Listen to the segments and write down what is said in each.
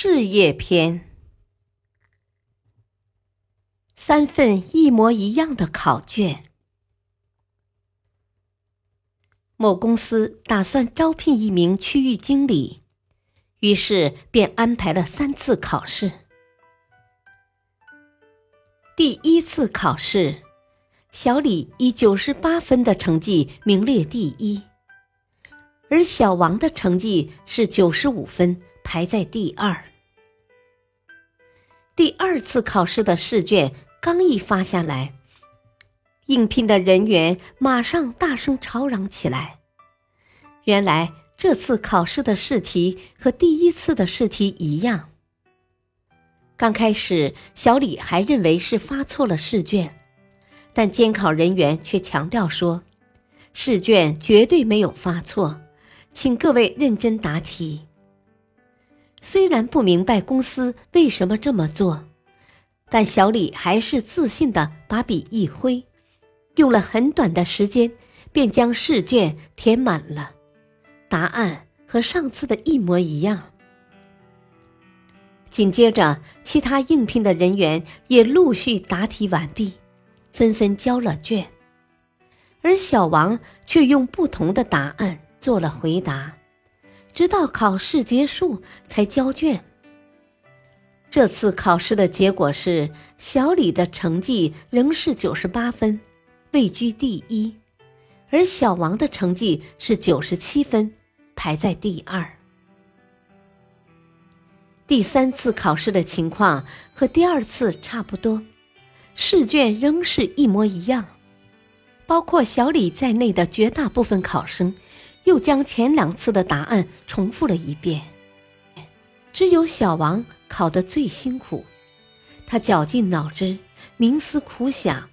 事业篇：三份一模一样的考卷。某公司打算招聘一名区域经理，于是便安排了三次考试。第一次考试，小李以九十八分的成绩名列第一，而小王的成绩是九十五分，排在第二。第二次考试的试卷刚一发下来，应聘的人员马上大声吵嚷起来。原来这次考试的试题和第一次的试题一样。刚开始，小李还认为是发错了试卷，但监考人员却强调说，试卷绝对没有发错，请各位认真答题。虽然不明白公司为什么这么做，但小李还是自信的把笔一挥，用了很短的时间便将试卷填满了，答案和上次的一模一样。紧接着，其他应聘的人员也陆续答题完毕，纷纷交了卷，而小王却用不同的答案做了回答。直到考试结束才交卷。这次考试的结果是，小李的成绩仍是九十八分，位居第一，而小王的成绩是九十七分，排在第二。第三次考试的情况和第二次差不多，试卷仍是一模一样，包括小李在内的绝大部分考生。又将前两次的答案重复了一遍，只有小王考得最辛苦。他绞尽脑汁，冥思苦想，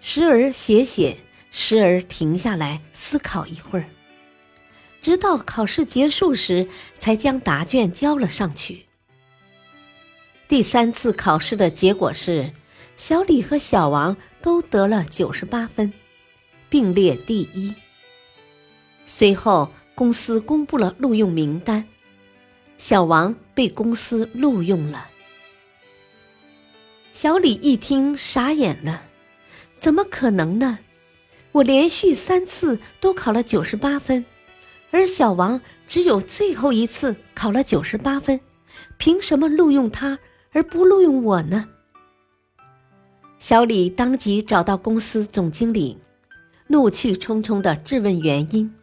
时而写写，时而停下来思考一会儿，直到考试结束时，才将答卷交了上去。第三次考试的结果是，小李和小王都得了九十八分，并列第一。随后，公司公布了录用名单，小王被公司录用了。小李一听傻眼了，怎么可能呢？我连续三次都考了九十八分，而小王只有最后一次考了九十八分，凭什么录用他而不录用我呢？小李当即找到公司总经理，怒气冲冲的质问原因。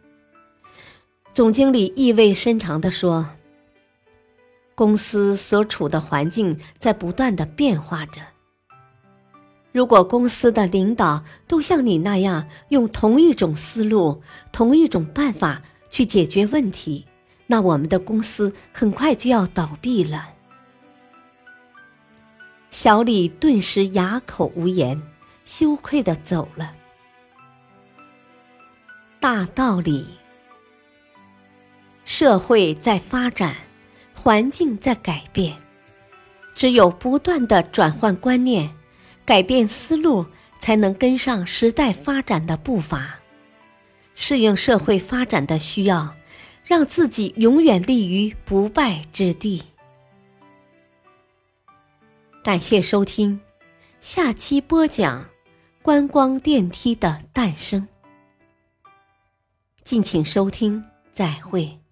总经理意味深长地说：“公司所处的环境在不断的变化着。如果公司的领导都像你那样用同一种思路、同一种办法去解决问题，那我们的公司很快就要倒闭了。”小李顿时哑口无言，羞愧的走了。大道理。社会在发展，环境在改变，只有不断的转换观念，改变思路，才能跟上时代发展的步伐，适应社会发展的需要，让自己永远立于不败之地。感谢收听，下期播讲观光电梯的诞生。敬请收听，再会。